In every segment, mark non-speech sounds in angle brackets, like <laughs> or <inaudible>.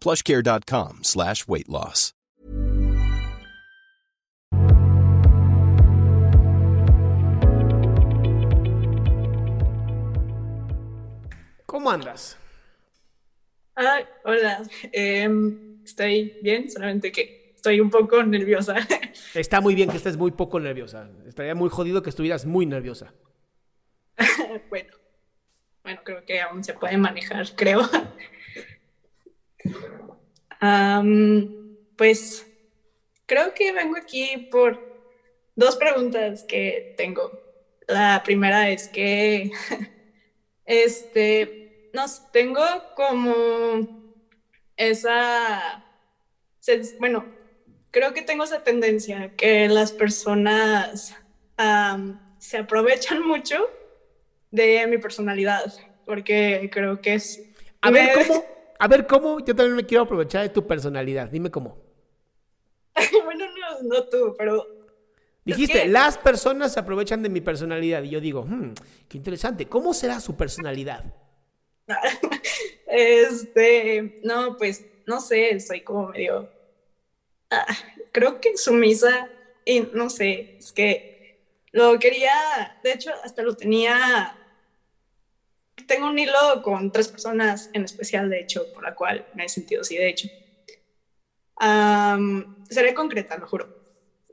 plushcare.com slash weight loss. ¿Cómo andas? Ah, hola. Em, estoy bien, solamente que estoy un poco nerviosa. <laughs> Está muy bien que estés muy poco nerviosa. Estaría muy jodido que estuvieras muy nerviosa. bueno, bueno, creo que aún se puede manejar, creo. Pues creo que vengo aquí por dos preguntas que tengo. La primera es que, <laughs> este, no tengo como esa, bueno, creo que tengo esa tendencia que las personas se aprovechan mucho de mi personalidad, porque creo que es... A ver cómo, a ver cómo, yo también me quiero aprovechar de tu personalidad. Dime cómo. bueno, no, no tú, pero Dijiste, las personas se aprovechan de mi personalidad. Y yo digo, hmm, qué interesante. ¿Cómo será su personalidad? <laughs> Este, no, pues, no sé, soy como medio, ah, creo que sumisa y no sé, es que lo quería, de hecho, hasta lo tenía, tengo un hilo con tres personas en especial, de hecho, por la cual me he sentido así, de hecho. Am, seré concreta, lo juro.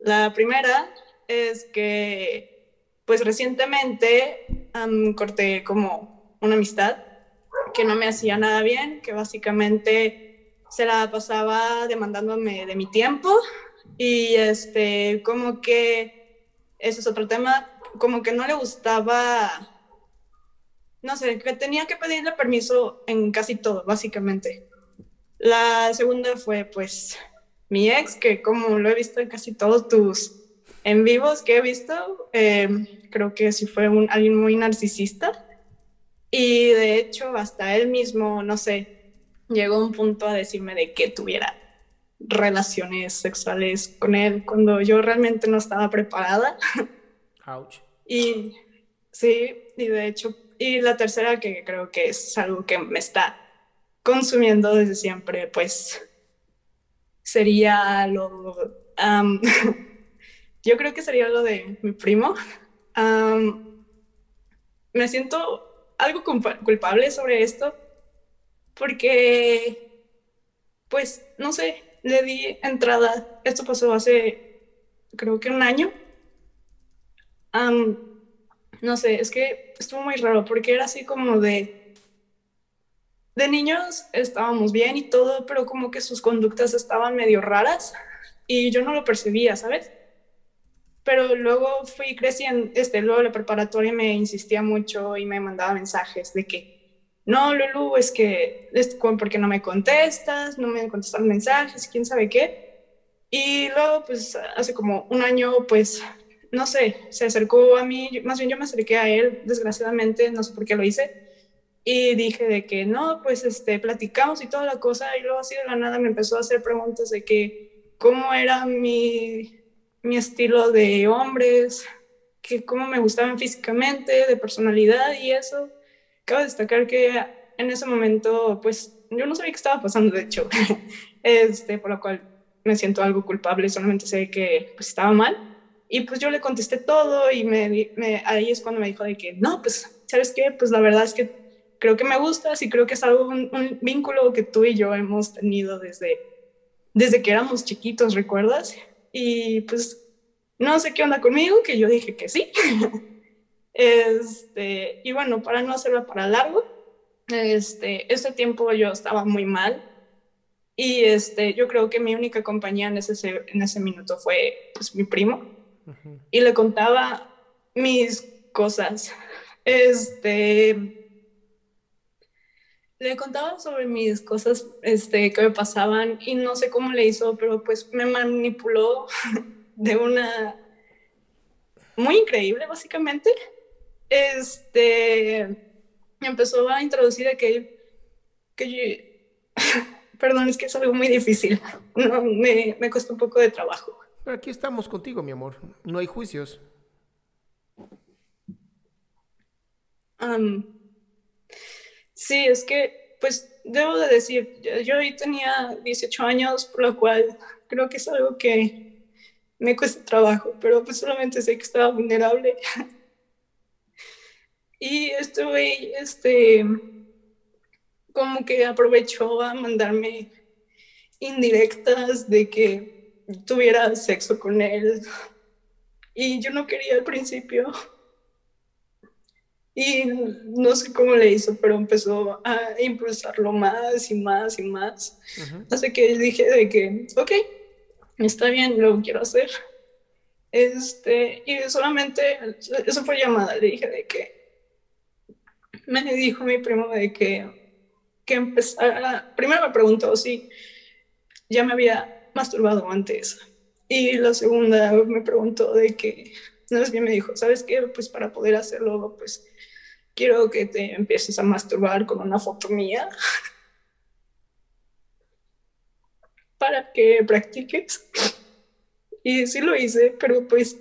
La primera es que, pues recientemente am, corté como una amistad que no me hacía nada bien, que básicamente se la pasaba demandándome de mi tiempo y este, como que, ese es otro tema, como que no le gustaba, no sé, que tenía que pedirle permiso en casi todo, básicamente. La segunda fue pues mi ex, que como lo he visto en casi todos tus en vivos que he visto, eh, creo que sí fue un, alguien muy narcisista. Y de hecho, hasta él mismo, no sé, llegó a un punto a decirme de que tuviera relaciones sexuales con él cuando yo realmente no estaba preparada. Ouch. Y sí, y de hecho, y la tercera que creo que es algo que me está consumiendo desde siempre, pues sería lo... am, <laughs> yo creo que sería lo de mi primo. Am, me siento algo culpa- culpable sobre esto porque, pues, no sé, le di entrada. Esto pasó hace, creo que un año. Am, no sé, es que estuvo muy raro porque era así como de... De niños estábamos bien y todo, pero como que sus conductas estaban medio raras y yo no lo percibía, ¿sabes? Pero luego fui creciendo, este, luego la preparatoria me insistía mucho y me mandaba mensajes de que, no, Lulu, es que, es, ¿por qué no me contestas? No me contestas mensajes, quién sabe qué. Y luego, pues, hace como un año, pues, no sé, se acercó a mí, más bien yo me acerqué a él, desgraciadamente, no sé por qué lo hice, y dije de que no, pues, este, platicamos y toda la cosa, y luego así de la nada me empezó a hacer preguntas de que cómo era mi, mi estilo de hombres, que cómo me gustaban físicamente, de personalidad y eso. Cabe destacar que en ese momento, pues, yo no sabía qué estaba pasando, de hecho, <laughs> este, por lo cual me siento algo culpable, solamente sé que pues, estaba mal. Y pues yo le contesté todo y me, me, ahí es cuando me dijo de que, no, pues, ¿sabes qué? Pues la verdad es que creo que me gustas y creo que es algo, un, un vínculo que tú y yo hemos tenido desde, desde que éramos chiquitos, ¿recuerdas? Y pues no sé qué onda conmigo, que yo dije que sí. <laughs> este, y bueno, para no hacerlo para largo, este, este tiempo yo estaba muy mal y este, yo creo que mi única compañía en ese, en ese minuto fue pues, mi primo y le contaba mis cosas. Este, le contaba sobre mis cosas este, que me pasaban y no sé cómo le hizo, pero pues me manipuló <laughs> de una muy increíble, básicamente. Este, empezó a introducir aquel que <laughs> perdón, es que es algo muy difícil, no, me, me cuesta un poco de trabajo. Pero aquí estamos contigo, mi amor, no hay juicios. sí, es que, pues, debo de decir, yo hoy tenía 18 años, por lo cual creo que es algo que me cuesta trabajo, pero pues solamente sé que estaba vulnerable. <laughs> y estuve, este, como que aprovechó a mandarme indirectas de que tuviera sexo con él. Y yo no quería al principio. Y no sé cómo le hizo, pero empezó a impulsarlo más y más y más. Así que dije de que, ok, está bien, lo quiero hacer. Este, y solamente, eso fue llamada, le dije de que, me dijo mi primo de que, que empezara, primero me preguntó si ya me había masturbado antes. Y la segunda me preguntó de que, no es que me dijo, ¿sabes qué? Pues para poder hacerlo, pues quiero que te empieces a masturbar con una foto mía <laughs> para que practiques. Y sí lo hice, pero pues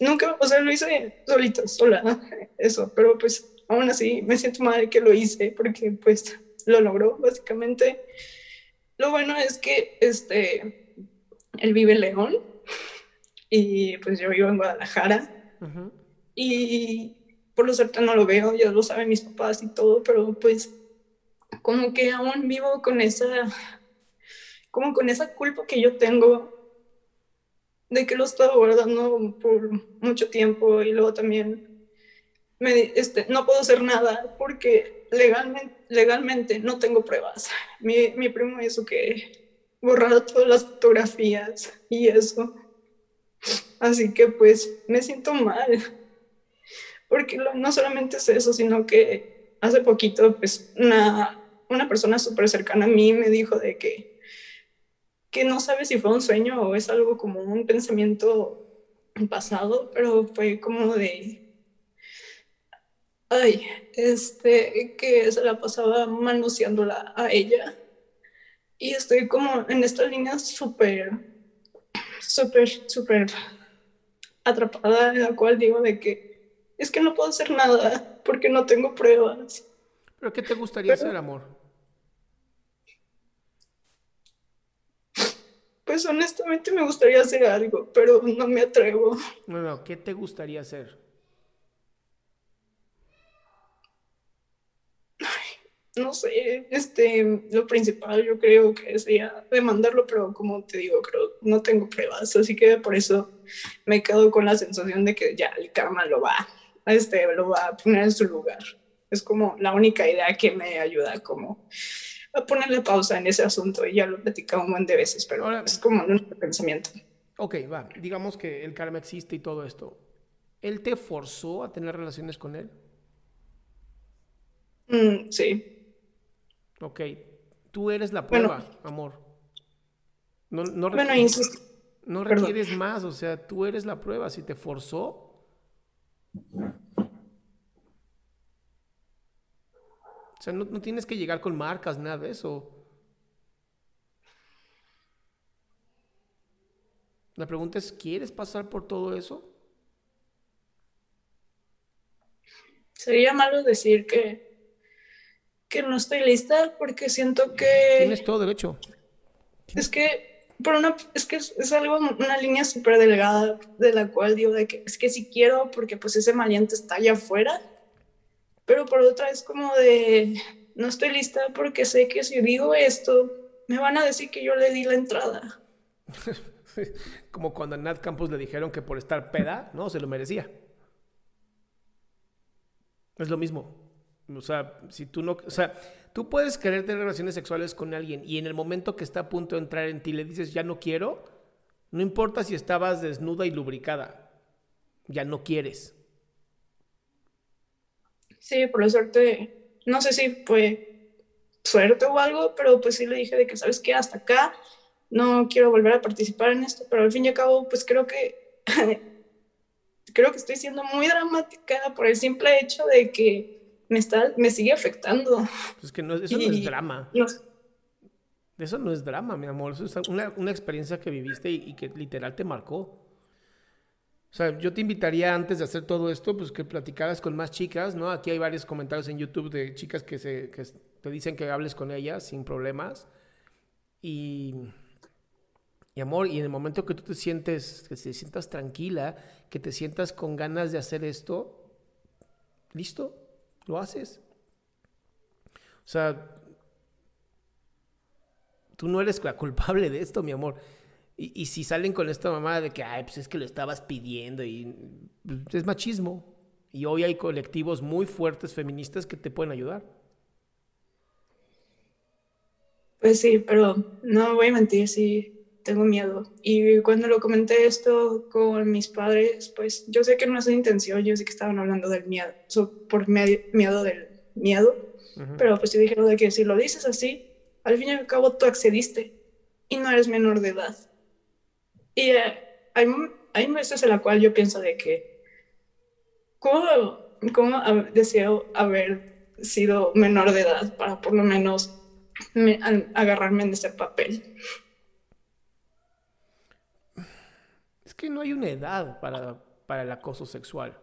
nunca, o sea, lo hice solita, sola, <laughs> eso, pero pues aún así me siento mal que lo hice porque pues lo logró básicamente. Lo bueno es que este, él vive en León y pues yo vivo en Guadalajara. Y por lo cierto no lo veo, ya lo saben mis papás y todo, pero pues como que aún vivo con esa, como con esa culpa que yo tengo de que lo he estado guardando por mucho tiempo y luego también me, este, no puedo hacer nada porque legalmente, no tengo pruebas. Mi, mi primo hizo que borrara todas las fotografías y eso. Así que pues me siento mal porque no solamente es eso, sino que hace poquito, pues, una, una persona súper cercana a mí me dijo de que, que no sabe si fue un sueño o es algo como un pensamiento pasado, pero fue como de, ay, este, que se la pasaba manoseándola a ella. Y estoy como en esta línea súper, súper, súper atrapada, en la cual digo de que es que no puedo hacer nada porque no tengo pruebas. ¿Pero qué te gustaría hacer, amor? Pues honestamente me gustaría hacer algo, pero no me atrevo. Bueno, ¿qué te gustaría hacer? No sé, este, lo principal yo creo que sería demandarlo, pero como te digo, creo no tengo pruebas, así que por eso me quedo con la sensación de que ya el karma lo va este, lo va a poner en su lugar. Es como la única idea que me ayuda como a ponerle pausa en ese asunto y ya lo he platicado un montón de veces, pero es como nuestro pensamiento. Ok, va, digamos que el karma existe y todo esto. ¿Él te forzó a tener relaciones con él? Mm, sí. Ok, tú eres la prueba, amor. No, no, bueno, no requieres más, o sea, tú eres la prueba. Si te forzó, o sea, no, tienes que llegar con marcas, nada de eso. La pregunta es, ¿quieres pasar por todo eso? Sería malo decir que, que no estoy lista porque siento que... Tienes todo derecho. Es que, por una, es que es, algo, una línea súper delgada de la cual digo de que es que si quiero porque pues ese maleante está allá afuera, pero por otra es como de, no estoy lista porque sé que si digo esto, me van a decir que yo le di la entrada. <laughs> como cuando a Nat Campos le dijeron que por estar peda, no, se lo merecía. Es lo mismo. O sea, si tú no, o sea, tú puedes querer tener relaciones sexuales con alguien y en el momento que está a punto de entrar en ti le dices ya no quiero, no importa si estabas desnuda y lubricada, ya no quieres. Sí, por la suerte, no sé si fue suerte o algo, pero pues sí le dije de que, ¿sabes qué? Hasta acá, no quiero volver a participar en esto, pero al fin y al cabo, pues creo que <laughs> creo que estoy siendo muy dramática por el simple hecho de que me, está, me sigue afectando. Pues es que no, eso no es drama. Eso no es drama, mi amor. Eso es una, una experiencia que viviste y, que literal te marcó. O sea, yo te invitaría antes de hacer todo esto, pues que platicaras con más chicas, ¿no? Aquí hay varios comentarios en YouTube de chicas que, se, que te dicen que hables con ellas sin problemas. Y y amor, y en el momento que tú te sientes, que te sientas tranquila, que te sientas con ganas de hacer esto, listo, lo haces. O sea, tú no eres la culpable de esto, mi amor. Y, si salen con esta mamá de que, ay, pues es que lo estabas pidiendo y pues, es machismo. Y hoy hay colectivos muy fuertes feministas que te pueden ayudar. Pues sí, pero no voy a mentir, sí, tengo miedo. Y cuando lo comenté esto con mis padres, pues yo sé que no es una intención, yo sé que estaban hablando del miedo, por miedo del miedo, pero pues yo dijeron de que si lo dices así, al fin y al cabo tú accediste y no eres menor de edad. Y eh, hay, hay veces en la cual yo pienso de que, ¿cómo, cómo deseo haber sido menor de edad para por lo menos agarrarme en ese papel? Que no hay una edad para, para el acoso sexual.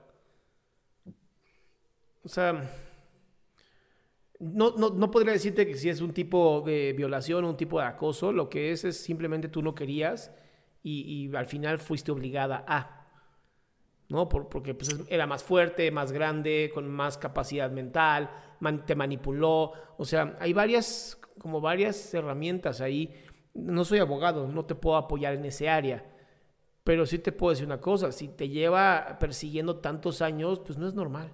O sea, no, no, no, podría decirte que si es un tipo de violación o un tipo de acoso, lo que es es simplemente tú no querías y, al final fuiste obligada a, ¿no? porque pues, era más fuerte, más grande, con más capacidad mental, te manipuló, o sea, hay varias, como varias herramientas ahí. No soy abogado, no te puedo apoyar en ese área pero sí te puedo decir una cosa, si te lleva persiguiendo tantos años, pues no es normal.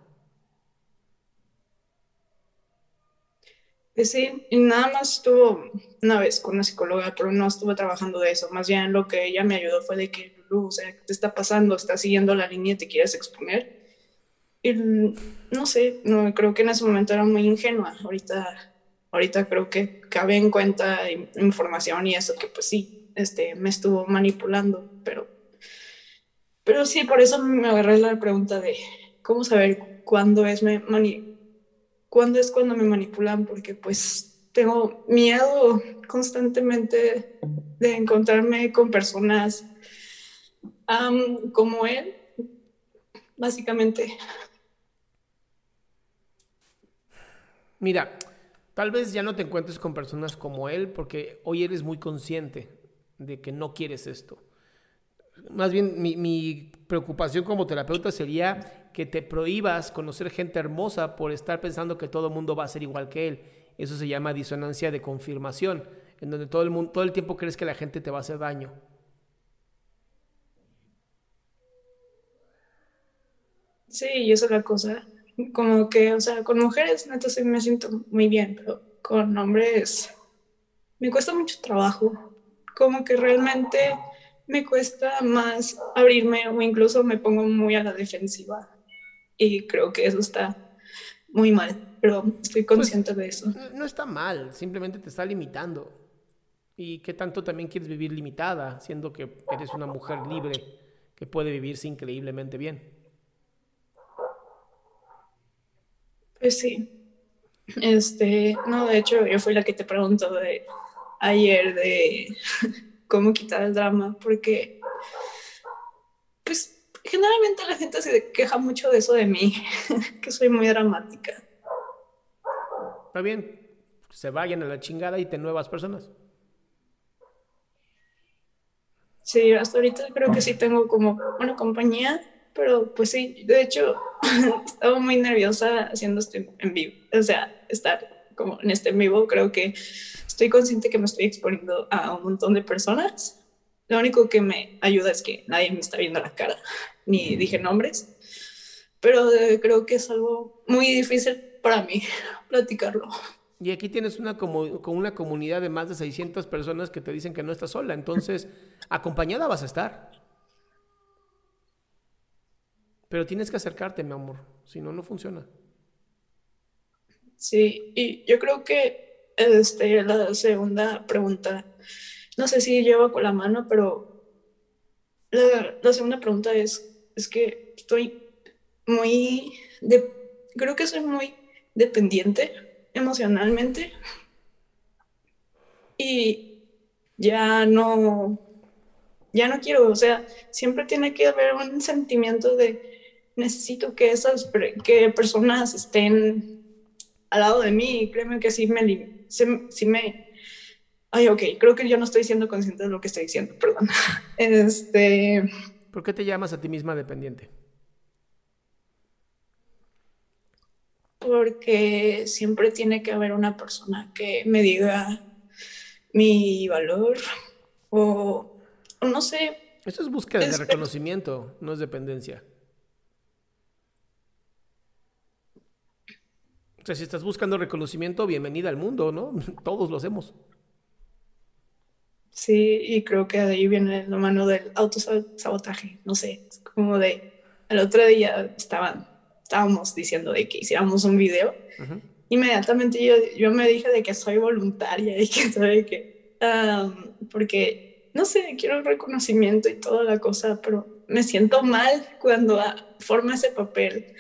Pues sí, y nada más estuvo una vez con una psicóloga, pero no estuvo trabajando de eso. Más bien lo que ella me ayudó fue de que, o sea, ¿qué te está pasando? ¿Estás siguiendo la línea y te quieres exponer? Y no sé, no, creo que en ese momento era muy ingenua. Ahorita, ahorita creo que cabe en cuenta información y eso que pues sí, este, me estuvo manipulando, pero pero sí, por eso me agarré la pregunta de cómo saber cuándo es, me es cuando me manipulan, porque pues tengo miedo constantemente de encontrarme con personas como él, básicamente. Mira, tal vez ya no te encuentres con personas como él porque hoy eres muy consciente de que no quieres esto más bien mi, preocupación como terapeuta sería que te prohíbas conocer gente hermosa por estar pensando que todo el mundo va a ser igual que él. Eso se llama disonancia de confirmación, en donde todo el, mundo, todo el tiempo crees que la gente te va a hacer daño. Sí, y es la cosa. Como que, o sea, con mujeres, entonces me siento muy bien, pero con hombres me cuesta mucho trabajo. Como que realmente me cuesta más abrirme o incluso me pongo muy a la defensiva. Y creo que eso está muy mal, pero estoy pues, consciente de eso. No está mal, simplemente te está limitando. ¿Y qué tanto también quieres vivir limitada, siendo que eres una mujer libre que puede vivirse increíblemente bien? Pues sí. Este, no, de hecho, yo fui la que te preguntó de ayer de <laughs> cómo quitar el drama, porque pues generalmente la gente se queja mucho de eso de mí, <laughs> que soy muy dramática. está bien, se vayan a la chingada y te nuevas personas. Sí, hasta ahorita creo que sí tengo como una compañía, pero pues sí, de hecho, <laughs> estaba muy nerviosa haciendo este en vivo, o sea, estar como en este en vivo, creo que estoy consciente que me estoy exponiendo a un montón de personas. Lo único que me ayuda es que nadie me está viendo la cara, <laughs> ni dije nombres, pero eh, creo que es algo muy difícil para mí <laughs> platicarlo. Y aquí tienes una, como, con una comunidad de más de 600 personas que te dicen que no estás sola. Entonces, acompañada vas a estar. Pero tienes que acercarte, mi amor. Si no, no funciona. Sí, y yo creo que este, la segunda pregunta, no sé si llevo con la mano, pero la, la segunda pregunta es, es que estoy muy, creo que soy muy dependiente emocionalmente y ya no, ya no quiero, o sea, siempre tiene que haber un sentimiento de necesito que esas que personas estén al lado de mí, créeme que sí me, sí, me, ay, ok, creo que yo no estoy siendo consciente de lo que estoy diciendo, <laughs> perdón. Este... ¿Por qué te llamas a ti misma dependiente? porque siempre tiene que haber una persona que me diga mi valor o, no sé. Eso es búsqueda de reconocimiento, no es dependencia. O sea, si estás buscando reconocimiento, bienvenida al mundo, ¿no? <laughs> Todos lo hacemos. Sí, y creo que de ahí viene la mano del autosabotaje, no sé, es como de, el otro día estaban estábamos diciendo de que hiciéramos un video, inmediatamente yo, yo, me dije de que soy voluntaria y que sabe que, porque, no sé, quiero reconocimiento y toda la cosa, pero me siento mal cuando forma ese papel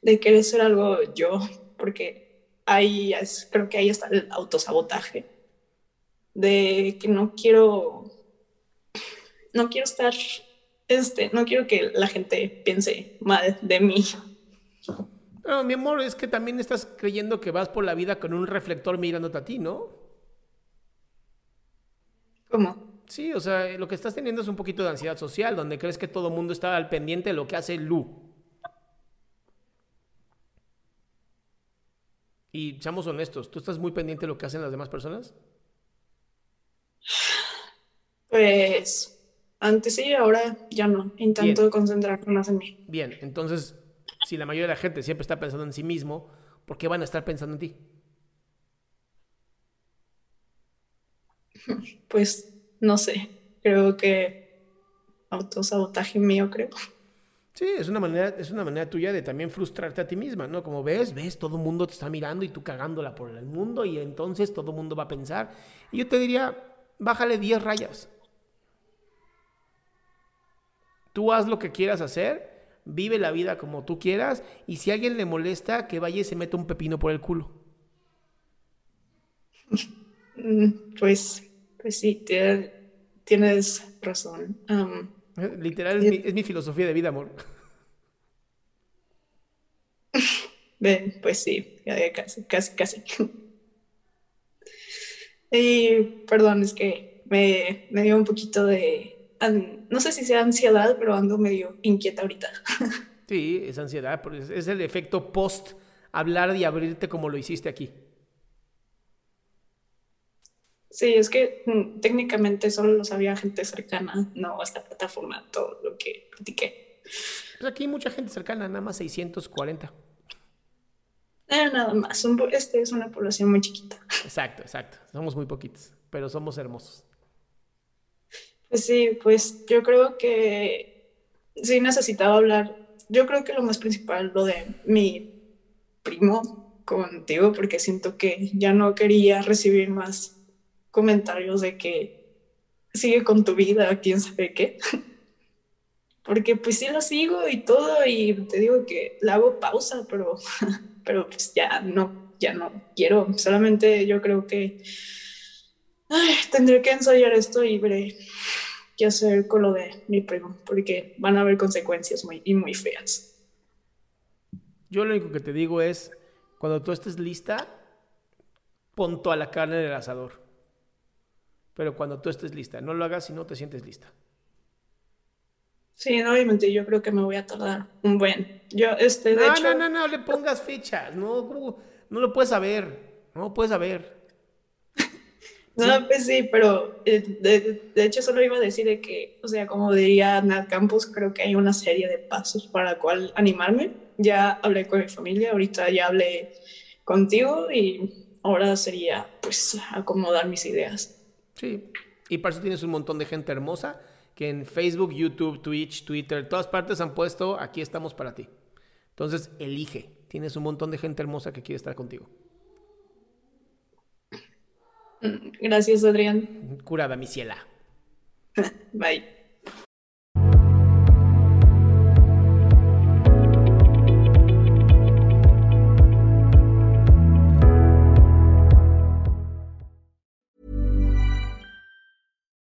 de querer ser algo yo, porque ahí es, creo que ahí está el autosabotaje, de que no quiero, no quiero estar, este, no quiero que la gente piense mal de mí no, mi amor, es que también estás creyendo que vas por la vida con un reflector mirándote a ti, ¿no? ¿Cómo? Sí, o sea, lo que estás teniendo es un poquito de ansiedad social, donde crees que todo el mundo está al pendiente de lo que hace Lu. Y seamos honestos, ¿tú estás muy pendiente de lo que hacen las demás personas? Pues antes sí, ahora ya no. Intento concentrarme más en mí. Bien, entonces si la mayoría de la gente siempre está pensando en sí mismo, ¿por qué van a estar pensando en ti? <laughs> Pues no sé, creo que autosabotaje mío, creo. Sí, es una manera, es una manera tuya de también frustrarte a ti misma, ¿no? Como ves, ves, todo el mundo te está mirando y tú cagándola por el mundo y entonces todo el mundo va a pensar. Y yo te diría, bájale 10 rayas. Tú haz lo que quieras hacer vive la vida como tú quieras y si a alguien le molesta, que vaya y se meta un pepino por el culo. <laughs> Mm, pues, pues sí, tienes razón. <laughs> Literal, es mi, filosofía de vida, amor. <laughs> Ven, pues sí, casi, casi, casi. <laughs> Y perdón, es que me, me dio un poquito de no sé si sea ansiedad, pero ando medio inquieta ahorita. Sí, es ansiedad, es el efecto post hablar y abrirte como lo hiciste aquí. Sí, es que mm, técnicamente solo lo sabía gente cercana, no esta plataforma, todo lo que platiqué. Pues aquí hay mucha gente cercana, nada más 640. Eh, nada más, este es una población muy chiquita. Exacto, exacto. Somos muy poquitos, pero somos hermosos. Pues sí, pues yo creo que sí necesitaba hablar. Yo creo que lo más principal, lo de mi primo contigo, porque siento que ya no quería recibir más comentarios de que sigue con tu vida, quién sabe qué. Porque pues sí lo sigo y todo, y te digo que le hago pausa, pero, <laughs> pero pues ya no, ya no quiero. Solamente yo creo que tendré que ensayar esto y veré qué hacer con lo de mi primo, porque van a haber consecuencias muy, y muy feas. Yo lo único que te digo es, cuando tú estés lista, pon toda la carne en el asador. Pero cuando tú estés lista, no lo hagas si no te sientes lista. Sí, obviamente yo creo que me voy a tardar un buen. Yo, este, de no, hecho... no, no, no le pongas fichas, no, no lo puedes saber, no lo puedes saber. <laughs> No, pues sí, pero eh, de, hecho solo iba a decir de que, o sea, como diría Nat Campus, creo que hay una serie de pasos para la cual animarme. Ya hablé con mi familia, ahorita ya hablé contigo y ahora sería pues acomodar mis ideas. Sí, y para eso tienes un montón de gente hermosa que en Facebook, YouTube, Twitch, Twitter, todas partes han puesto, aquí estamos para ti. Entonces, elige. Tienes un montón de gente hermosa que quiere estar contigo. Gracias, Adrián. Curada, mi ciela. <laughs> Bye.